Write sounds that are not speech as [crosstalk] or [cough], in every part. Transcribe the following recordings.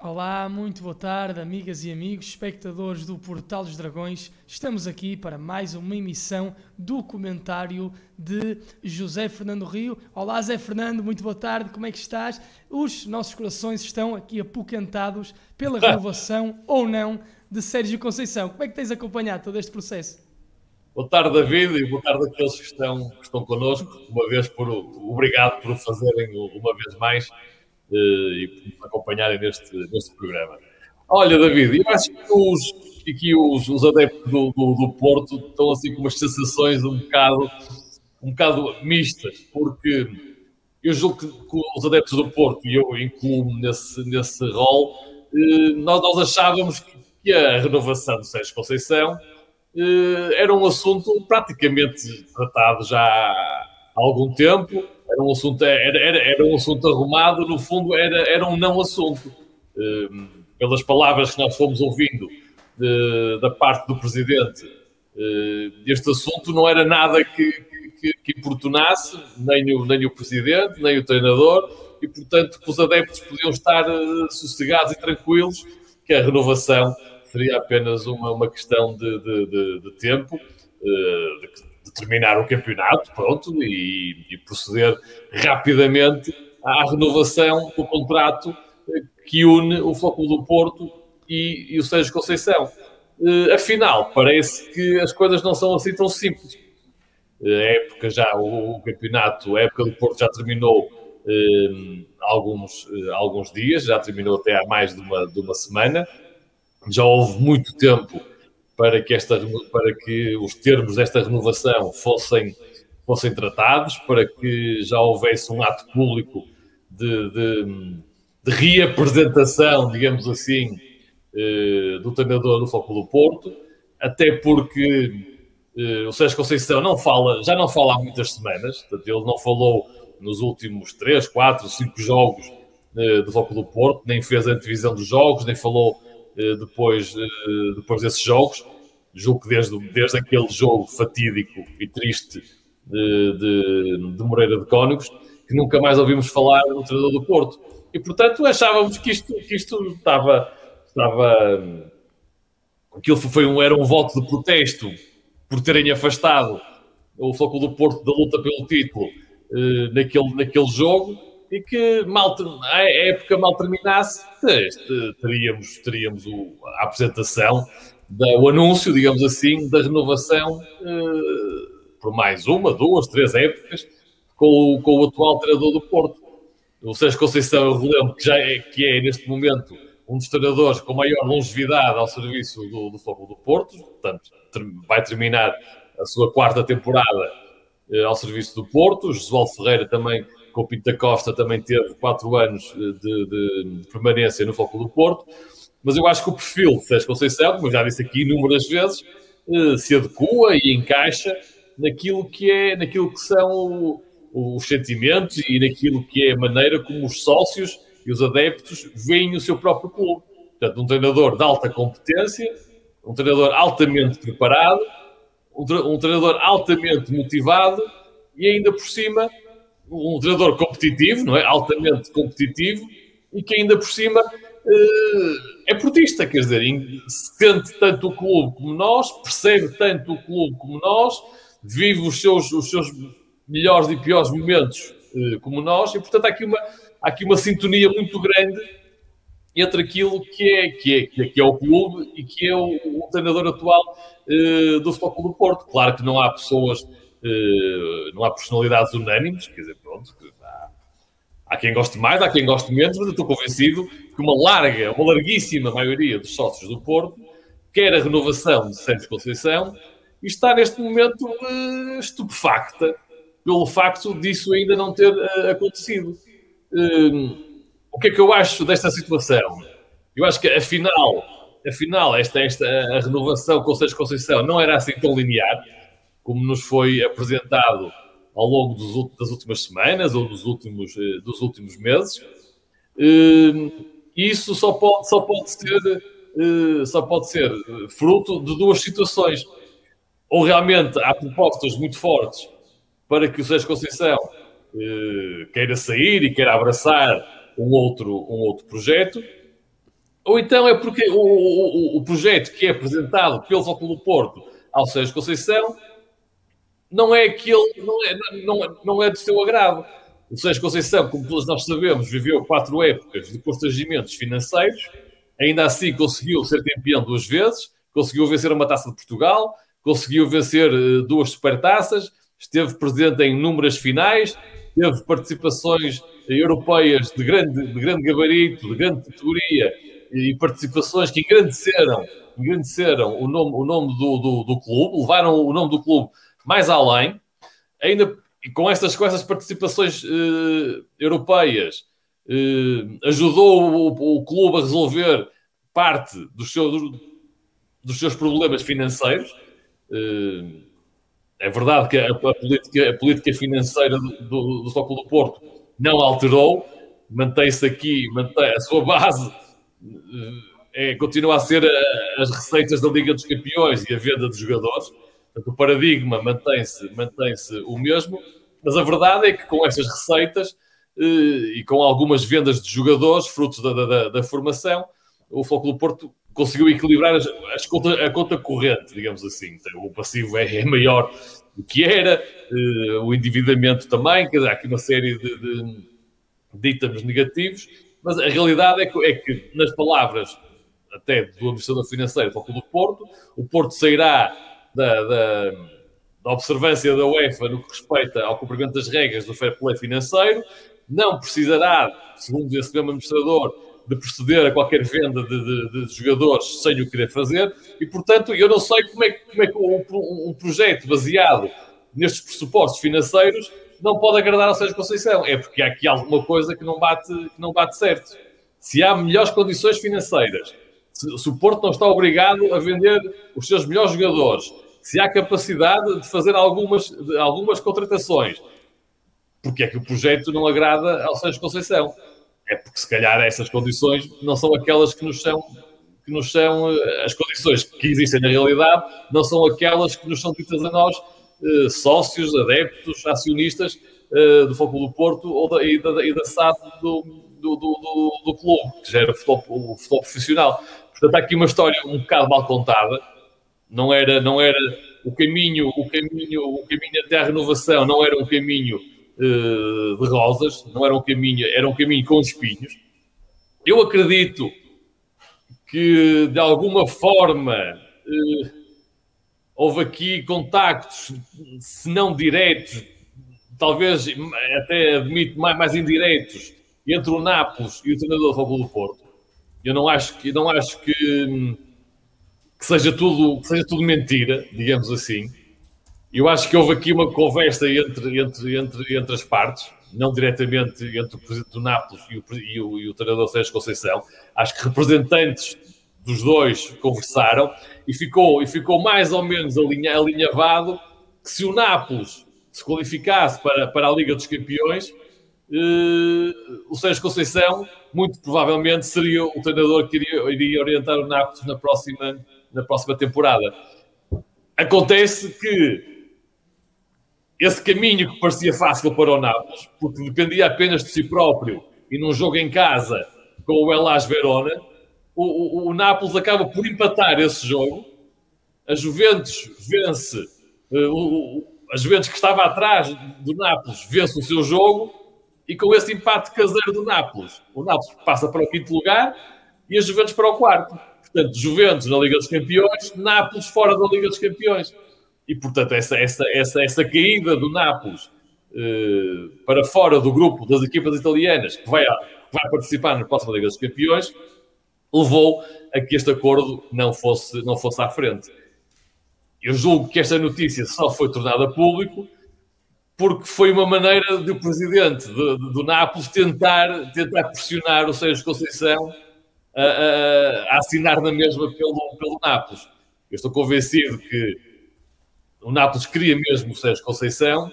Olá, muito boa tarde, amigas e amigos, espectadores do Portal dos Dragões. Estamos aqui para mais uma emissão do comentário de José Fernando Rio. Olá, Zé Fernando, muito boa tarde, como é que estás? Os nossos corações estão aqui apoquentados pela [laughs] renovação ou não de Sérgio Conceição. Como é que tens acompanhado todo este processo? Boa tarde, David, e boa tarde àqueles que estão, que estão connosco. Uma vez por obrigado por o fazerem uma vez mais e por nos acompanharem neste, neste programa. Olha, David, eu acho que os, aqui os, os adeptos do, do, do, Porto estão assim com umas sensações um bocado, um bocado mistas, porque eu julgo que, que os adeptos do Porto, e eu incluo-me nesse, nesse rol, uh, nós, nós achávamos que a renovação do Sérgio Conceição uh, era um assunto praticamente tratado já há algum tempo era um assunto, era, era, era um assunto arrumado, no fundo era, era um não assunto. Uh, pelas palavras que nós fomos ouvindo de, da parte do Presidente, uh, este assunto não era nada que, que, que importunasse nem o, nem o Presidente, nem o treinador, e portanto que os adeptos podiam estar uh, sossegados e tranquilos, que a renovação seria apenas uma, uma questão de, de, de, de tempo, de, terminar o campeonato, pronto, e, e proceder rapidamente à renovação do contrato eh, que une o Foco do Porto e, e o Sérgio Conceição. Uh, afinal, parece que as coisas não são assim tão simples. Uh, época já, o, o, campeonato, a época do Porto já terminou uh, alguns, alguns dias, já terminou até há mais de uma, de uma semana. Já houve muito tempo para que, esta, para que os termos desta renovação fossem, fossem tratados, para que já houvesse um ato público de, de, de reapresentação, digamos assim, eh, do treinador do Foco do Porto, até porque eh, o Sérgio Conceição não fala, já não fala há muitas semanas, portanto, ele não falou nos últimos 3, 4, 5 jogos eh, do Foco do Porto, nem fez a antevisão dos jogos, nem falou depois, eh, depois desses jogos. Julgo que desde, desde aquele jogo fatídico e triste de, de, Moreira de Cónigos, que nunca mais ouvimos falar do treinador do Porto. E, portanto, achávamos que isto, que isto estava... estava aquilo foi um, era um voto de protesto por terem afastado o Foco do Porto da luta pelo título eh, naquele, naquele jogo e que mal, a época mal terminasse, teríamos, teríamos o, a apresentação, da, o anúncio, digamos assim, da renovação uh, por mais uma, duas, três épocas com, com o atual treinador do Porto. O Sérgio Conceição, eu relembro que, já é, que é, neste momento, um dos treinadores com maior longevidade ao serviço do, do Fogo do Porto, portanto, ter, vai terminar a sua quarta temporada uh, ao serviço do Porto. Josualdo Ferreira também com o Pinto da Costa também teve quatro anos de, de, de permanência no Foco do Porto, mas eu acho que o perfil de Sérgio Conceição, como eu já disse aqui inúmeras vezes, eh, se adequa e encaixa naquilo que, é, naquilo que são os sentimentos e naquilo que é a maneira como os sócios e os adeptos veem o seu próprio clube. Portanto, um treinador de alta competência, um treinador altamente preparado, um treinador altamente motivado e ainda por cima um treinador competitivo, não é? Altamente competitivo e que ainda por cima uh, é portista, quer dizer, sente tanto o clube como nós, percebe tanto o clube como nós, vive os seus, os seus melhores e piores momentos uh, como nós e, portanto, há aqui uma, há aqui uma sintonia muito grande entre aquilo que é, que é, que é, é o clube e que é o, o treinador atual uh, do Futebol do Porto. Claro que não há pessoas não há personalidades unânimes, quer dizer, pronto, há, há, quem goste mais, há quem goste menos, mas eu estou convencido que uma larga, uma larguíssima maioria dos sócios do Porto quer a renovação de Sérgio Conceição e está neste momento uh, estupefacta pelo facto disso ainda não ter uh, acontecido. o que é que eu acho desta situação? Eu acho que afinal, afinal esta, esta a renovação com Sérgio Conceição não era assim tão linear como nos foi apresentado ao longo dos, das últimas semanas ou dos últimos, eh, dos últimos meses. Ehm, isso só pode, só pode ser eh, só pode ser fruto de duas situações. Ou realmente há propostas muito fortes para que o Sérgio Conceição eh, queira sair e queira abraçar um outro, um outro projeto, ou então é porque o, o, o projeto que é apresentado pelo Futebol do Porto ao Sérgio Conceição não é aquele, não é, não, não é do seu agrado. O Sérgio Conceição, como todos nós sabemos, viveu quatro épocas de constrangimentos financeiros, ainda assim conseguiu ser campeão duas vezes, conseguiu vencer uma taça de Portugal, conseguiu vencer uh, duas supertaças, esteve presente em inúmeras finais, teve participações europeias de grande, de grande gabarito, de grande categoria e participações que engrandeceram, engrandeceram o nome, o nome do, do, do clube, levaram o nome do clube mais além, ainda com estas, com estas participações uh, europeias, uh, ajudou o, o, clube a resolver parte dos, seu, dos seus problemas financeiros. Uh, é verdade que a, a, política, a política, financeira do, do, do do Porto não alterou, mantém-se aqui, mantém a sua base, é, continua a ser a, as receitas da Liga dos Campeões e a venda de jogadores Portanto, o paradigma mantém-se mantém o mesmo, mas a verdade é que com essas receitas eh, e com algumas vendas de jogadores, frutos da, da, da formação, o Foco do Porto conseguiu equilibrar as, as conta, a conta corrente, digamos assim. Então, o passivo é, é, maior do que era, eh, o endividamento também, dizer, há aqui uma série de, de, de itens negativos, mas a realidade é que, é que, nas palavras até do administrador financeiro do Porto, o Porto sairá da, da, da observância da UEFA no que respeita ao cumprimento das regras do fair play financeiro, não precisará, segundo esse mesmo administrador, de proceder a qualquer venda de, de, de, jogadores sem o querer fazer, e portanto eu não sei como é, como é que um, um, projeto baseado nestes pressupostos financeiros não pode agradar ao Sérgio Conceição. É porque há aqui alguma coisa que não bate, que não bate certo. Se há melhores condições financeiras, se, se o Porto não está obrigado a vender os seus melhores jogadores, se há capacidade de fazer algumas, de algumas contratações. Porque é que o projeto não agrada ao Sérgio Conceição? É porque, se calhar, essas condições não são aquelas que nos são, que nos são eh, as condições que existem na realidade, não são aquelas que nos são ditas a nós, eh, sócios, adeptos, acionistas eh, do Foco do Porto ou da, e, da, e da SAD do, do, do, do, clube, que gera o futebol, o futebol profissional. Portanto, há aqui uma história um bocado mal contada não era, não era o caminho, o caminho, o caminho até à renovação não era um caminho uh, de rosas, não era um caminho, era um caminho com espinhos. Eu acredito que de alguma forma uh, houve aqui contactos, se não diretos, talvez até admito mais, mais indiretos, entre o Nápoles e o treinador do do Porto. Eu não acho que, não acho que hum, que seja tudo, que seja tudo mentira, digamos assim. Eu acho que houve aqui uma conversa entre, entre, entre, entre as partes, não diretamente entre o presidente do Nápoles e o, e o, e o treinador Sérgio Conceição. Acho que representantes dos dois conversaram e ficou, e ficou mais ou menos alinha, alinhavado que se o Nápoles se qualificasse para, para a Liga dos Campeões, eh, o Sérgio Conceição muito provavelmente seria o treinador que iria, iria orientar o Nápoles na próxima na próxima temporada. Acontece que esse caminho que parecia fácil para o Nápoles, porque dependia apenas de si próprio e num jogo em casa com o Elas Verona, o, o, o Nápoles acaba por empatar esse jogo. A Juventus vence, uh, o, a Juventus que estava atrás do Nápoles vence o seu jogo e com esse empate caseiro do Nápoles, o Nápoles passa para o quinto lugar e a Juventus para o quarto. Portanto, Juventus na Liga dos Campeões, Nápoles fora da Liga dos Campeões. E, portanto, essa, essa, essa, essa caída do Nápoles eh, para fora do grupo das equipas italianas que vai, vai participar na próxima Liga dos Campeões levou a que este acordo não fosse, não fosse à frente. Eu julgo que esta notícia só foi tornada público porque foi uma maneira do presidente do, do Nápoles tentar, tentar pressionar o Sérgio Conceição a, a, a assinar na mesma pelo, pelo Nápoles. Eu estou convencido que o Nápoles queria mesmo o Sérgio Conceição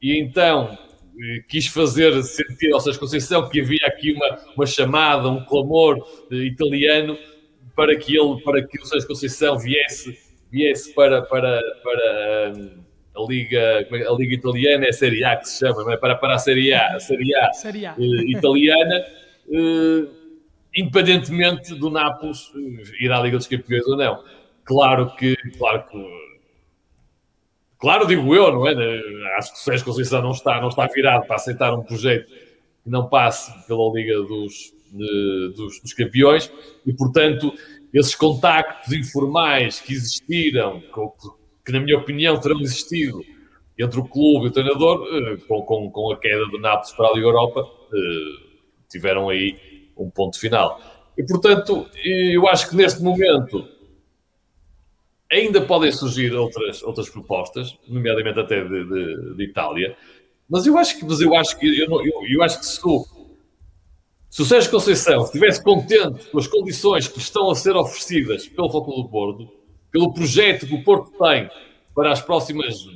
e então eh, quis fazer sentir ao Sérgio Conceição que havia aqui uma, uma chamada, um clamor eh, italiano para que ele, para que o Sérgio Conceição viesse, viesse para, para, para um, a Liga, é, a Liga Italiana, é a Série A que se chama, é? para, para a Série A, a Série A, Série A. Uh, italiana. [laughs] independentemente do Nápoles ir à Liga dos Campeões ou não. Claro que, claro que Claro, digo eu, não é? Acho que o Sérgio Conceição não está, não está virado para aceitar um projeto que não passe pela Liga dos, de, dos, dos, Campeões e, portanto, esses contactos informais que existiram, que, na minha opinião terão existido entre o clube e o treinador, eh, com, com, com a queda do Nápoles para a Liga Europa, eh, tiveram aí um ponto final. E, portanto, eu acho que neste momento ainda podem surgir outras, outras propostas, nomeadamente até de, de, de Itália, mas eu acho que, mas eu acho que, eu, eu, eu acho que se, o, se o Sérgio Conceição estivesse contente com as condições que estão a ser oferecidas pelo Foco do Porto, pelo projeto que o Porto tem para as próximas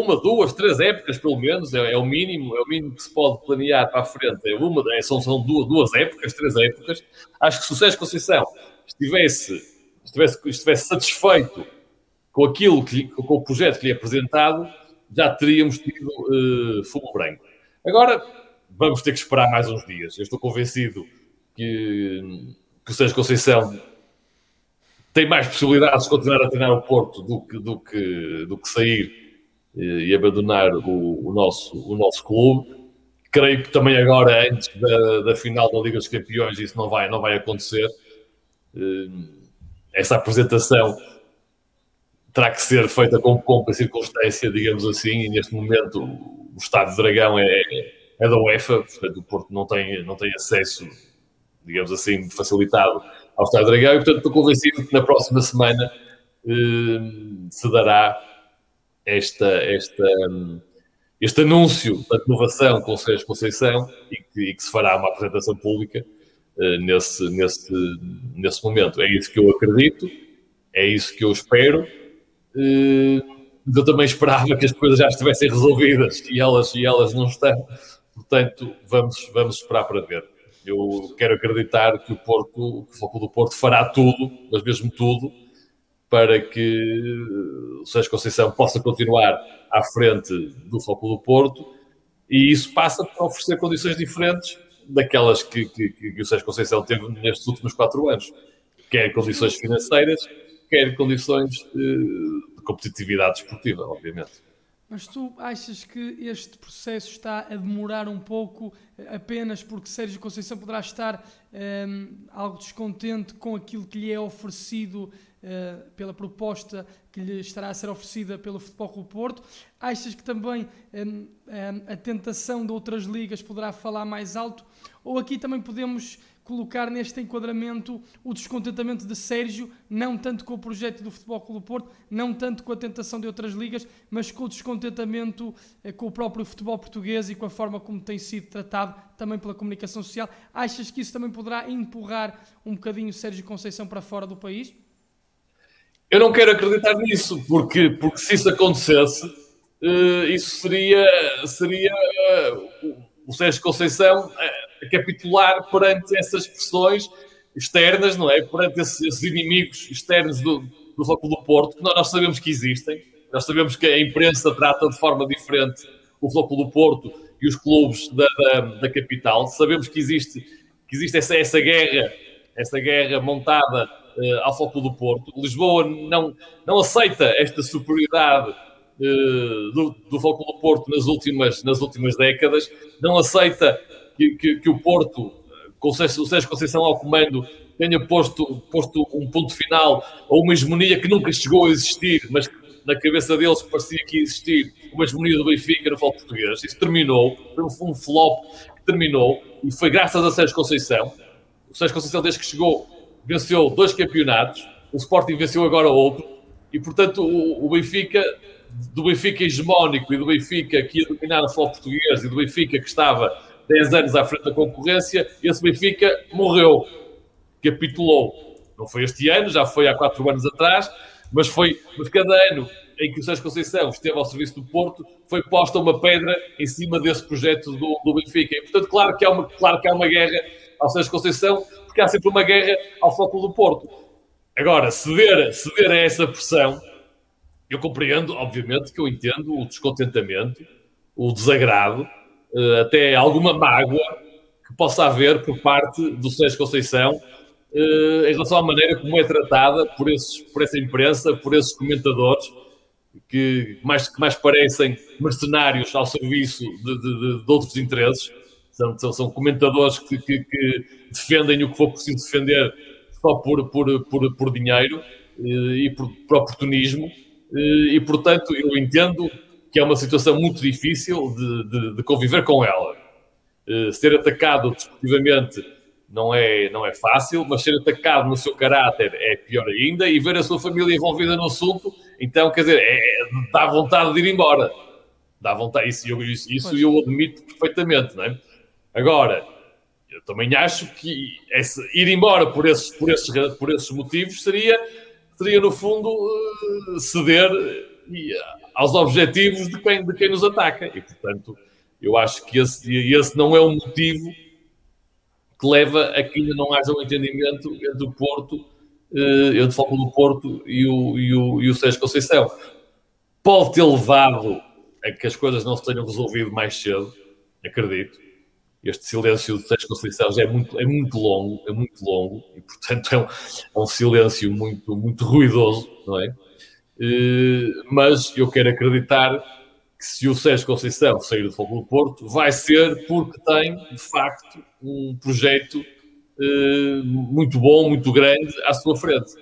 uma, duas, três épocas, pelo menos, é, é, o mínimo, é o mínimo que se pode planear para a frente. É uma, é, são, são duas, duas épocas, três épocas. Acho que se o Sérgio Conceição estivesse estivesse, estivesse satisfeito com aquilo, que, com o projeto que lhe é apresentado, já teríamos tido uh, fumo branco. Agora, vamos ter que esperar mais uns dias. Eu estou convencido que, que o Sérgio Conceição tem mais possibilidades de continuar a treinar o Porto do que, do que, do que sair e abandonar o, o, nosso, o nosso clube. Creio que também agora, antes da, da final da Liga dos Campeões, isso não vai, não vai acontecer. Uh, essa apresentação terá que ser feita com pompa e circunstância, digamos assim, e neste momento o Estado de Dragão é, é da UEFA, portanto o Porto não tem, não tem acesso, digamos assim, facilitado ao Estado de Dragão, e portanto estou convencido que na próxima semana eh, se dará esta, esta, este anúncio da renovação com o Sérgio Conceição e que, e que se fará uma apresentação pública eh, nesse, nesse, nesse momento. É isso que eu acredito, é isso que eu espero. Uh, eu também esperava que as coisas já estivessem resolvidas e elas, e elas não estão. Portanto, vamos, vamos esperar para ver. Eu quero acreditar que o Porto, que o Foco do Porto fará tudo, mas mesmo tudo, para que o Sérgio Conceição [laughs] possa continuar à frente do Foco do Porto e isso passa por oferecer condições diferentes daquelas que, que, que o Sérgio Conceição teve nestes últimos quatro anos. Quer condições financeiras, quer condições eh, de competitividade esportiva, obviamente. Mas tu achas que este processo está a demorar um pouco apenas porque Sérgio Conceição poderá estar um, algo descontente com aquilo que lhe é oferecido uh, pela proposta que lhe estará a ser oferecida pelo Futebol Clube Porto? Achas que também um, um, a tentação de outras ligas poderá falar mais alto? Ou aqui também podemos colocar neste enquadramento o descontentamento de Sérgio, não tanto com o projeto do Futebol Clube Porto, não tanto com a tentação de outras ligas, mas com o descontentamento eh, com o próprio futebol português e com a forma como tem sido tratado também pela comunicação social. Achas que isso também poderá empurrar um bocadinho Sérgio Conceição para fora do país? Eu não quero acreditar nisso, porque, porque se isso acontecesse, uh, isso seria, seria uh, o Sérgio Conceição a capitular perante essas pressões externas, não é? Perante esses, esses inimigos externos do, do do Porto, que nós sabemos que existem. Nós sabemos que a imprensa trata de forma diferente o Futebol do Porto e os clubes da, da, da capital. Sabemos que existe, que existe essa, essa guerra, essa guerra montada uh, ao do Porto. Lisboa não, não aceita esta superioridade uh, do, do Futebol do Porto nas últimas, nas últimas décadas, não aceita que, que, que o Porto, com o Sérgio Conceição ao comando, tenha posto, posto um ponto final a uma hegemonia que nunca chegou a existir, mas que na cabeça deles parecia que ia existir uma hegemonia do Benfica no futebol português. Isso terminou, foi um flop que terminou, e foi graças a Sérgio Conceição. O Sérgio Conceição, desde que chegou, venceu dois campeonatos, o Sporting venceu agora outro, e portanto o, o Benfica, do Benfica hegemónico e do Benfica que ia dominar o futebol português e do Benfica que estava 10 anos à frente da concorrência, esse Benfica morreu, capitulou. Não foi este ano, já foi há 4 anos atrás, mas foi mas cada ano em que o Sérgio Conceição esteve ao serviço do Porto, foi posta uma pedra em cima desse projeto do, do Benfica. E, portanto, claro que, há uma, claro que há uma guerra ao Sérgio Conceição, porque há sempre uma guerra ao foco do Porto. Agora, ceder, ceder a essa pressão, eu compreendo, obviamente, que eu entendo o descontentamento, o desagrado, eh, até alguma mágoa que possa haver por parte do Sérgio Conceição em relação à maneira como é tratada por, esses, por essa imprensa, por esses comentadores que mais, que mais parecem mercenários ao serviço de, de, de outros interesses. São, são, são comentadores que, que, que, defendem o que for preciso defender só por, por, por, por dinheiro e por, por oportunismo. E, portanto, eu entendo que é uma situação muito difícil de, de, de conviver com ela. Ser atacado desportivamente não é, não é fácil, mas ser atacado no seu caráter é pior ainda e ver a sua família envolvida no assunto, então, quer dizer, é, é dá vontade de ir embora. Dá vontade, isso, eu, isso, isso eu admito perfeitamente, não é? Agora, eu também acho que ir embora por esses, por, esses, por esses motivos seria, seria no fundo, uh, ceder aos objetivos de quem, de quem nos ataca. E, portanto, eu acho que esse, esse não é o motivo que leva a que ainda não haja um entendimento entre o Porto, entre o Foco do Porto e o, e, o, e o Sérgio Conceição. Pode ter levado a que as coisas não se tenham resolvido mais cedo, acredito. Este silêncio de Sérgio Conceição é muito, é muito longo, é muito longo, e portanto é um, é um silêncio muito, muito ruidoso, não é? Uh, mas eu quero acreditar que se o Sérgio Conceição sair do Fogo do Porto, vai ser porque tem, de facto, um projeto uh, muito bom, muito grande à sua frente.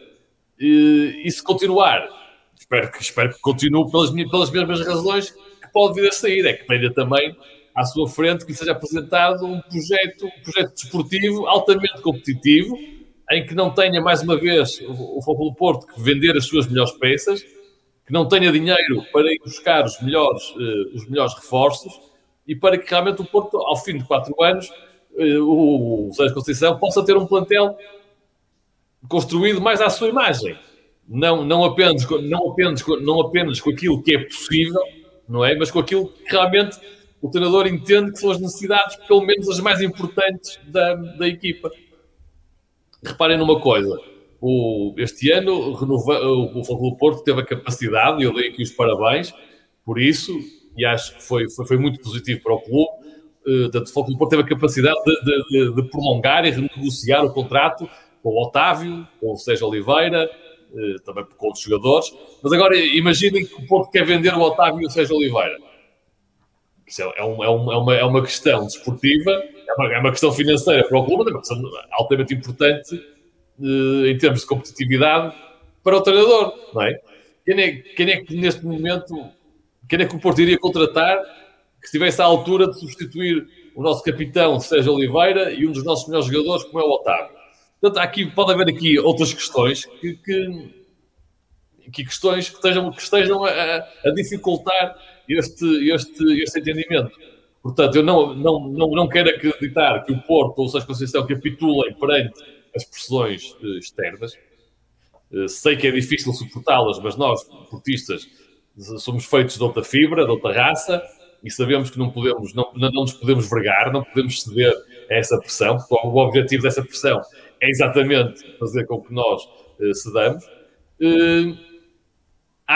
Uh, e se continuar, espero que, espero que continue pelas, pelas mesmas razões que pode vir a sair, é que tenha também à sua frente que seja apresentado um projeto, um projeto desportivo altamente competitivo, em que não tenha, mais uma vez, o, o do Porto que vender as suas melhores peças, que não tenha dinheiro para ir buscar os melhores, uh, os melhores reforços e para que realmente o Porto, ao fim de quatro anos, uh, o, o Sérgio Conceição possa ter um plantel construído mais à sua imagem. Não, não, apenas, não, apenas, não apenas com aquilo que é possível, não é? Mas com aquilo que realmente o treinador entende que são as necessidades, pelo menos as mais importantes da, da equipa. Reparem numa coisa o, este ano, renova, o, o Futebol Porto teve a capacidade, e eu dei aqui os parabéns por isso, e acho que foi, foi, foi muito positivo para o clube. Uh, o Futebol Porto teve a capacidade de, de, de, prolongar e renegociar o contrato com o Otávio, com o Sérgio Oliveira, uh, também com outros jogadores. Mas agora imaginem que o Porto quer vender o Otávio e o Sérgio Oliveira. Isso é, é, um, é, uma, é, uma, é uma questão desportiva, é uma, é uma questão financeira para o clube, é uma questão altamente importante uh, em termos de competitividade para o treinador, não é? Quem é, quem é que neste momento, quem é que o Porto iria contratar que estivesse à altura de substituir o nosso capitão Sérgio Oliveira e um dos nossos melhores jogadores, como é o Otávio? Portanto, aqui, pode haver aqui outras questões que, que, que questões que estejam, que estejam a, a dificultar este, este, este entendimento. Portanto, eu não, não, não, não quero acreditar que o Porto ou o Sérgio Conceição capitulem perante as pressões uh, externas. Uh, sei que é difícil suportá-las, mas nós, portistas, somos feitos de outra fibra, de outra raça, e sabemos que não podemos, não, não nos podemos vergar, não podemos ceder a essa pressão, porque o objetivo dessa pressão é exatamente fazer com que nós uh, cedamos.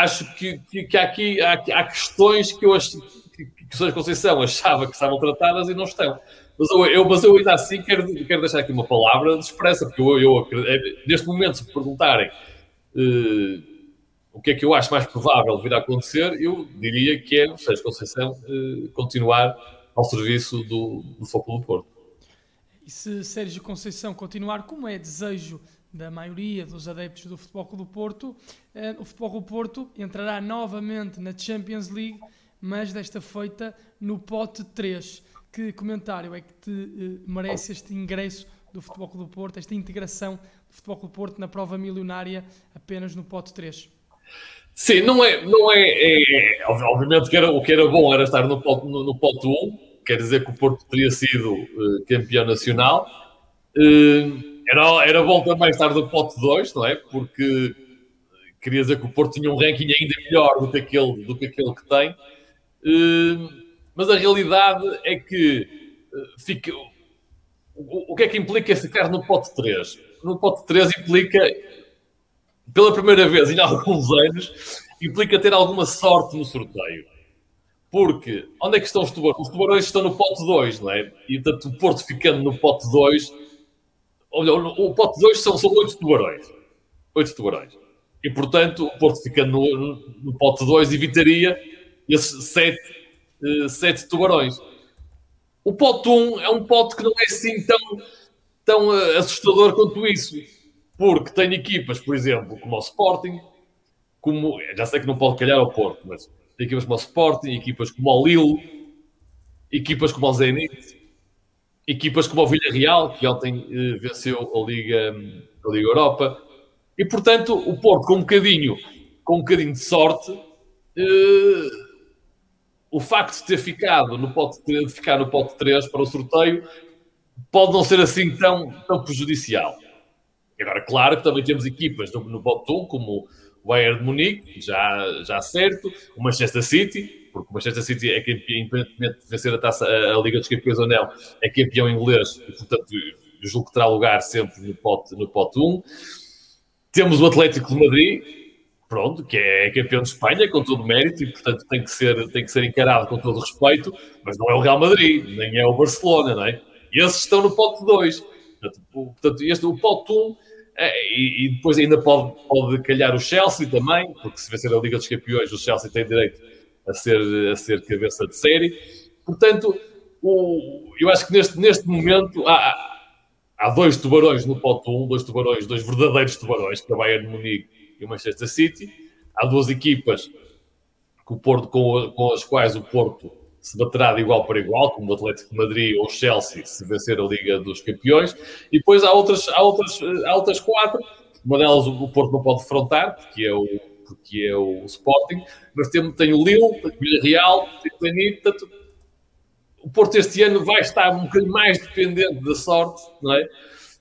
Acho que, que, que, aqui há, há, questões que eu acho que, que o Sr. Conceição achava que estavam tratadas e não estão. Mas eu, eu, mas eu ainda assim quero, quero deixar aqui uma palavra de expressa, porque eu, eu é, neste momento, se me perguntarem uh, o que é que eu acho mais provável vir a acontecer, eu diria que é Sérgio Conceição uh, continuar ao serviço do, do Foco do Porto. E se Sérgio Conceição continuar, como é desejo da maioria dos adeptos do Futebol Clube do Porto, uh, o Futebol Clube do Porto entrará novamente na Champions League, mas desta feita no pote 3 que comentário é que te uh, merece este ingresso do Futebol Clube do Porto, esta integração do Futebol Clube do Porto na prova milionária apenas no pote 3? Sim, não é, não é, é, é obviamente que era, o que era bom era estar no pote, no, no pote 1, quer dizer que o Porto teria sido uh, campeão nacional. Uh, era, era bom também estar no pote 2, não é? Porque queria dizer que o Porto tinha um ranking ainda melhor do que aquele, do que, aquele que tem. Uh, mas a realidade é que uh, fica. O, o, que é que implica ficar no pote 3? No pote 3 implica, pela primeira vez em alguns anos, implica ter alguma sorte no sorteio. Porque onde é que estão os tubarões? Os tubarões estão no pote 2, não é? E portanto o Porto ficando no pote 2. Olha, o pote 2 são, são 8 tubarões. 8 tubarões. E portanto o Porto ficando no, no, pote 2 evitaria esses 7, uh, 7 tubarões. O pote 1 é um pote que não é assim tão, tão uh, assustador quanto isso. Porque tem equipas, por exemplo, como o Sporting, como. Já sei que não pode calhar ao Porto, mas equipas como o Sporting, equipas como o Lille, equipas como o Zenit, equipas como o Villarreal, que ontem eh, venceu a Liga, a Liga Europa. E, portanto, o Porto, com um bocadinho, com um bocadinho de sorte, eh, o facto de ter ficado no pote, de ficar no pote 3 para o sorteio pode não ser assim tão, tão prejudicial. Agora, claro que também temos equipas no, no pote 1, como o Bayern de Munique, já, já certo, o Manchester City, porque o Manchester City é campeão, independentemente de vencer a, taça, a, Liga dos Campeões ou não, é campeão inglês e, portanto, julgo que terá lugar sempre no pote, no pote 1. Temos o Atlético de Madrid, pronto, que é campeão de Espanha, com todo o mérito, e, portanto, tem que, ser, tem que ser encarado com todo o respeito, mas não é o Real Madrid, nem é o Barcelona, não é? E esses estão no pote 2. Portanto, este, o pote 1 é, e, e, depois ainda pode, pode calhar o Chelsea também, porque se vencer a Liga dos Campeões, o Chelsea tem direito a ser, a ser cabeça de série. Portanto, o, eu acho que neste, neste momento há, há dois tubarões no pote 1, dois tubarões, dois verdadeiros tubarões, que é o Bayern Munique e o Manchester City. Há duas equipas que o Porto, com, com as quais o Porto se baterá de igual para igual, como o Atlético de Madrid ou o Chelsea, se vencer a Liga dos Campeões. E depois há outras, há outras, há outras quatro. Uma delas o Porto não pode defrontar, porque é o, porque é o Sporting. Mas tem, tem o Lille, tem o Villarreal, tem o Zenit. Portanto, o Porto este ano vai estar um bocadinho mais dependente da sorte, não é?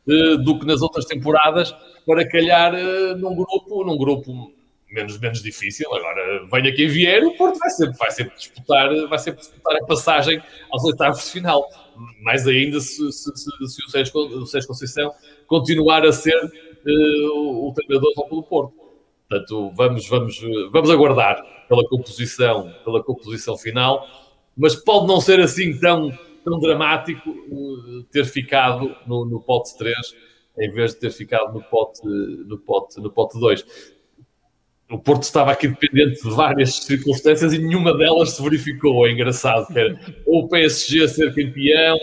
Eh, do que nas outras temporadas, para calhar eh, num grupo, num grupo menos, menos difícil. Agora, venha quem vier, o Porto vai sempre, vai sempre, disputar, vai sempre disputar a passagem aos oitavos de final. Mais ainda se, se, se, se o, Sérgio, Conceição continuar a ser uh, o treinador do Porto. Portanto, vamos, vamos, vamos aguardar pela composição, pela composição final, mas pode não ser assim tão, tão dramático uh, ter ficado no, no pote 3 em vez de ter ficado no pote, no pote, no pote 2 o Porto estava aqui dependente de várias circunstâncias e nenhuma delas se verificou. É engraçado, era ou o PSG a ser campeão,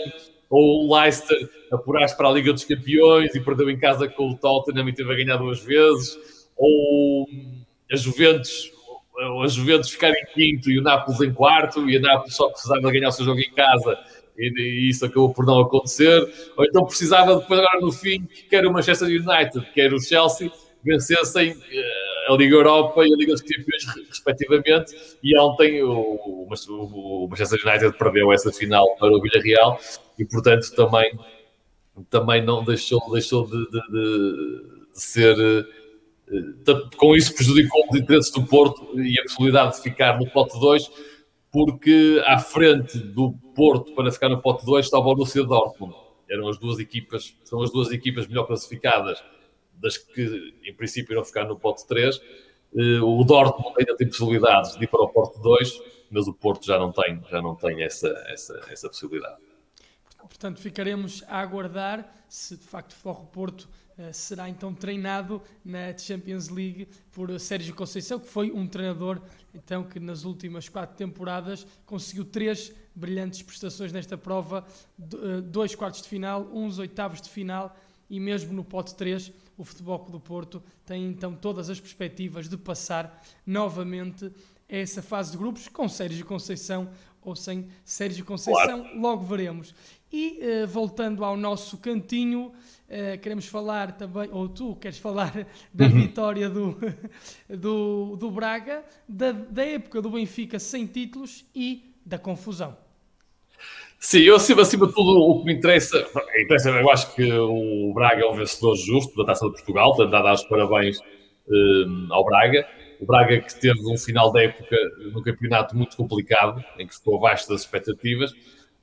ou o Leicester apurar-se para a Liga dos Campeões e perdeu em casa com o Tottenham e teve a ganhar duas vezes, ou a Juventus, a Juventus ficar em quinto e o Nápoles em quarto, e a Nápoles só precisava ganhar o seu jogo em casa e, isso acabou por não acontecer, ou então precisava depois agora no fim, quer o Manchester United, quer o Chelsea, vencessem uh, a Liga Europa e a Liga dos Campeões, respectivamente. E ontem o, o, Manchester United perdeu essa final para o Villarreal e, portanto, também, também não deixou, deixou de, de, de, de ser. Com isso prejudicou os interesses do Porto e a possibilidade de ficar no pote 2, porque à frente do Porto para ficar no pote 2 está o Borussia Dortmund. Eram as duas equipas, são as duas equipas melhor classificadas das que em princípio irão ficar no pote 3. Eh, o Dortmund ainda tem possibilidades de ir para o pote 2, mas o Porto já não tem, já não tem essa, essa, essa possibilidade. Portanto, ficaremos a aguardar se de facto o Forro Porto será então treinado na Champions League por Sérgio Conceição, que foi um treinador então que nas últimas quatro temporadas conseguiu três brilhantes prestações nesta prova, eh, dois quartos de final, uns oitavos de final e mesmo no pote 3 o Futebol Clube do Porto tem então todas as perspectivas de passar novamente essa fase de grupos com Sérgio Conceição ou sem Sérgio Conceição, claro. logo veremos. E uh, voltando ao nosso cantinho, uh, queremos falar também, ou tu queres falar [laughs] da uhum. vitória do, [laughs] do, do Braga, da, da época do Benfica sem títulos e da confusão. Sim, eu acima, acima de tudo o que me interessa, interessa, eu acho que o Braga é um vencedor justo da Taça de Portugal, portanto, dar os parabéns um, ao Braga. O Braga que teve um final da época no campeonato muito complicado, em que ficou abaixo das expectativas,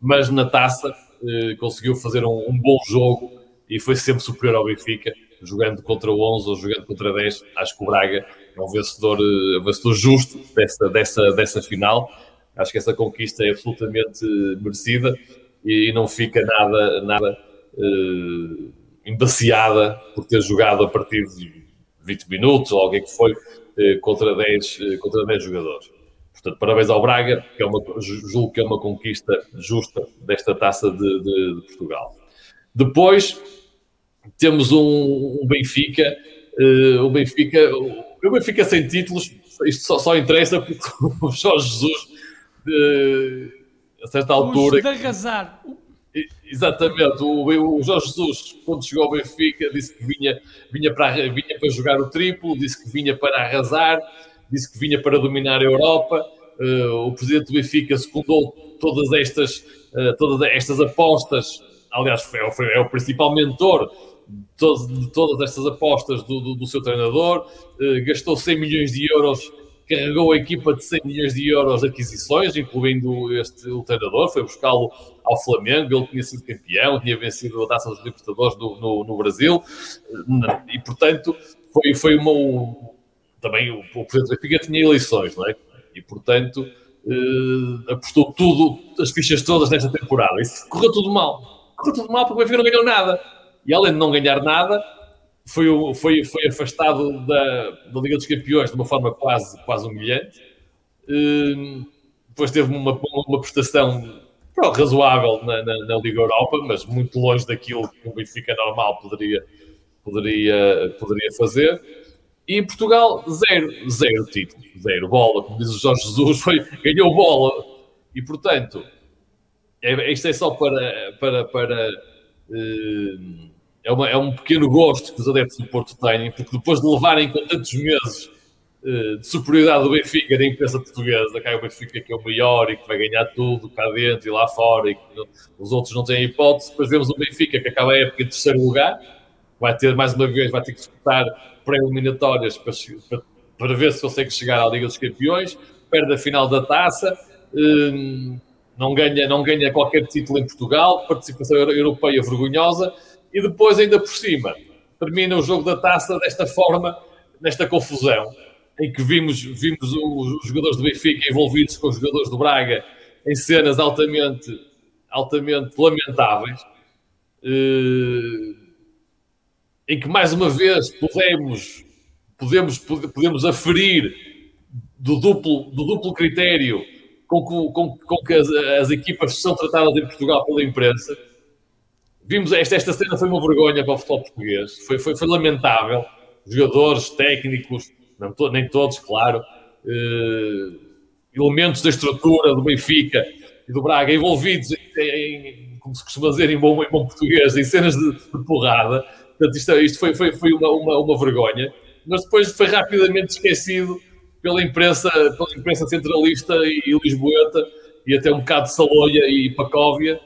mas na Taça uh, conseguiu fazer um, um, bom jogo e foi sempre superior ao Benfica, jogando contra o 11 ou jogando contra 10. Acho que o Braga é um vencedor, uh, vencedor justo dessa, dessa, dessa final Acho que essa conquista é absolutamente merecida e não fica nada, nada uh, embaciada por ter jogado a partir de 20 minutos ou alguém que foi contra, 10, uh, contra 10 jogadores. Portanto, parabéns ao Braga, que é uma, julgo que é uma conquista justa desta taça de, de, de Portugal. Depois temos um, um Benfica, uh, o Benfica, o Benfica sem títulos, isto só, só interessa porque [laughs] o Jorge Jesus, uh, a certa altura. De arrasar. Exatamente, o, o, Jorge Jesus, quando chegou ao Benfica, disse que vinha, vinha, para, vinha para jogar o triplo, disse que vinha para arrasar, disse que vinha para dominar a Europa. Uh, o presidente do Benfica secundou todas estas, uh, todas estas apostas. Aliás, é o principal mentor de, de todas estas apostas do, do, do seu treinador. Uh, gastou 100 milhões de euros, carregou a equipa de 100 milhões de euros de aquisições, incluindo este, o treinador. Foi buscá-lo ao Flamengo. Ele tinha sido campeão, tinha vencido a taça dos Libertadores no, no, no Brasil. E, portanto, foi, foi uma também o, o Presidente do Benfica tinha eleições, não é? E, portanto, eh, apostou tudo, as fichas todas nesta temporada. Isso correu tudo mal. Correu tudo mal porque o Benfica não ganhou nada. E além de não ganhar nada, foi, foi, foi afastado da, da Liga dos Campeões de uma forma quase, quase humilhante. Eh, depois teve uma, uma prestação razoável na, na, na, Liga Europa, mas muito longe daquilo que o Benfica normal poderia, poderia, poderia fazer. E Portugal, zero, zero título, zero bola, como diz o Jorge Jesus, foi, ganhou bola. E portanto, é, isto é só para. para, para uh, é, uma, é um pequeno gosto que os adeptos do Porto têm, porque depois de levarem com tantos meses uh, de superioridade do Benfica da imprensa portuguesa, cá é o Benfica que é o maior e que vai ganhar tudo cá dentro e lá fora, e que os outros não têm hipótese, depois vemos o Benfica que acaba a época em terceiro lugar, vai ter mais uma vez, vai ter que disputar pré-eliminatórias para, para, para, ver se consegue chegar à Liga dos Campeões, perde a final da taça, hum, não, ganha, não ganha qualquer título em Portugal, participação europeia vergonhosa, e depois, ainda por cima, termina o jogo da taça desta forma, nesta confusão, em que vimos, vimos os jogadores do Benfica envolvidos com os jogadores do Braga em cenas altamente, altamente lamentáveis. Uh, em que mais uma vez podemos, podemos, podemos aferir do duplo, do duplo critério com que, com, com que as, as, equipas são tratadas em Portugal pela imprensa. Vimos esta, esta cena foi uma vergonha para o futebol português, foi, foi, foi lamentável. Jogadores, técnicos, não nem todos, claro, eh, elementos da estrutura do Benfica e do Braga envolvidos em, em como se costuma dizer em bom, em bom português, em cenas de, de porrada. Portanto, isto, isto foi, foi, foi uma, uma, uma, vergonha, mas depois foi rapidamente esquecido pela imprensa, pela imprensa centralista e, e lisboeta, e até um bocado de Saloia e Pacóvia,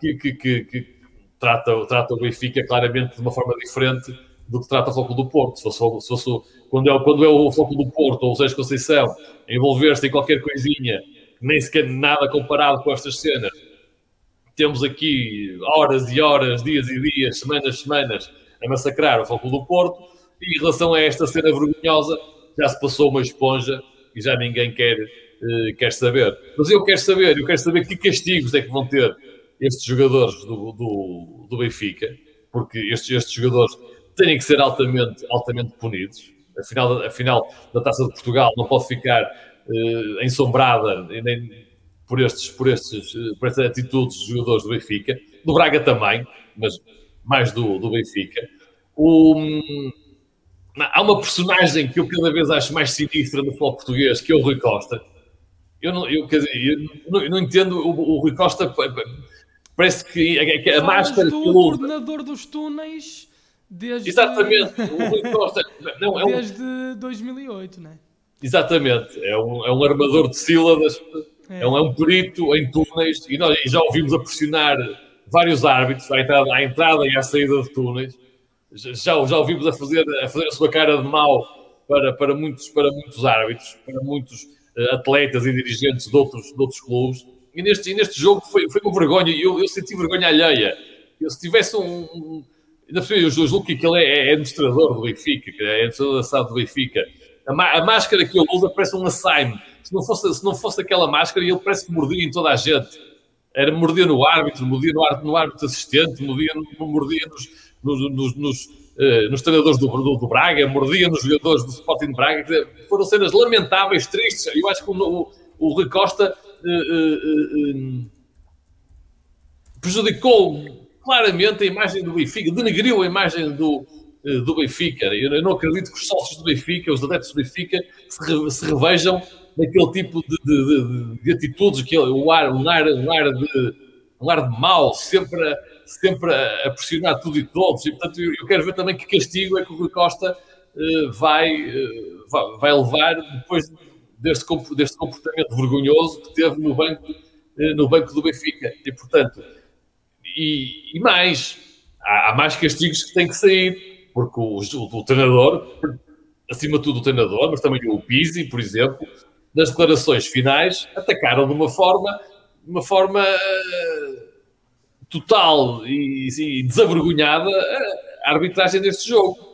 que, que, que, que trata, trata o Benfica claramente de uma forma diferente do que trata o Foco do Porto. Se fosse, se fosse, quando, é, quando é o Foco do Porto ou o Sérgio Conceição envolver-se em qualquer coisinha, nem sequer nada comparado com estas cenas, temos aqui horas e horas, dias e dias, semanas, semanas, a massacrar o Futebol do Porto. E em relação a esta cena vergonhosa, já se passou uma esponja e já ninguém quer, uh, quer saber. Mas eu quero saber, eu quero saber que castigos é que vão ter estes jogadores do, do, do Benfica, porque estes, estes jogadores têm que ser altamente, altamente punidos. A final, a final da Taça de Portugal não pode ficar uh, ensombrada nem por, estes, por, estes, uh, por estas atitudes dos jogadores do Benfica. Do Braga também, mas mais do, do Benfica. O, há uma personagem que eu cada vez acho mais sinistra no futebol português, que é o Rui Costa. Eu não, eu, dizer, eu não, eu não entendo, o, o, Rui Costa parece que a, que a máscara que ele usa... coordenador dos túneis desde... Exatamente, o Rui Costa... Não, é um... Desde 2008, não é? Exatamente, é um, é um armador de sílabas, é. é, um, é um perito em túneis, e nós já ouvimos a pressionar vários árbitros à entrada, à entrada e à saída de túneis. Já, já ouvimos a fazer, a fazer a sua cara de mal para, para, muitos, para muitos árbitros, para muitos uh, atletas e dirigentes de outros, de outros clubes. E neste, e neste jogo foi, foi uma vergonha. Eu, eu senti vergonha alheia. Eu, se tivesse um. ainda por eu julgo que ele é, é administrador do Benfica, é administrador da SAD do Benfica. A, a máscara que ele usa parece um açaime. Se não fosse, se não fosse aquela máscara, ele parece que mordia em toda a gente. Era mordia no árbitro, mordia no árbitro, no árbitro assistente, mordia, mordia nos, nos, nos, nos, uh, nos treinadores do, do, do, Braga, mordia nos jogadores do Sporting de Braga. Foram cenas lamentáveis, tristes. Eu acho que o, o, o Rui Costa uh, uh, prejudicou claramente a imagem do Benfica, denegriu a imagem do, do Benfica. Eu não acredito que os sócios do Benfica, os adeptos do Benfica, se, se revejam naquele tipo de, de, de, de atitudes, que o ar, um ar, um ar de um ar de mal, sempre a, sempre a pressionar tudo e todos. E, portanto, eu, quero ver também que castigo é que o Rui Costa uh, vai, uh, vai levar depois deste, deste comportamento vergonhoso que teve no banco, uh, no banco do Benfica. E, portanto, e, e mais, há, há, mais castigos que têm que sair, porque o, o, o treinador, acima de tudo o treinador, mas também o Pizzi, por exemplo, nas declarações finais, atacaram de uma forma, de uma forma uh, total e, e, desavergonhada a arbitragem deste jogo.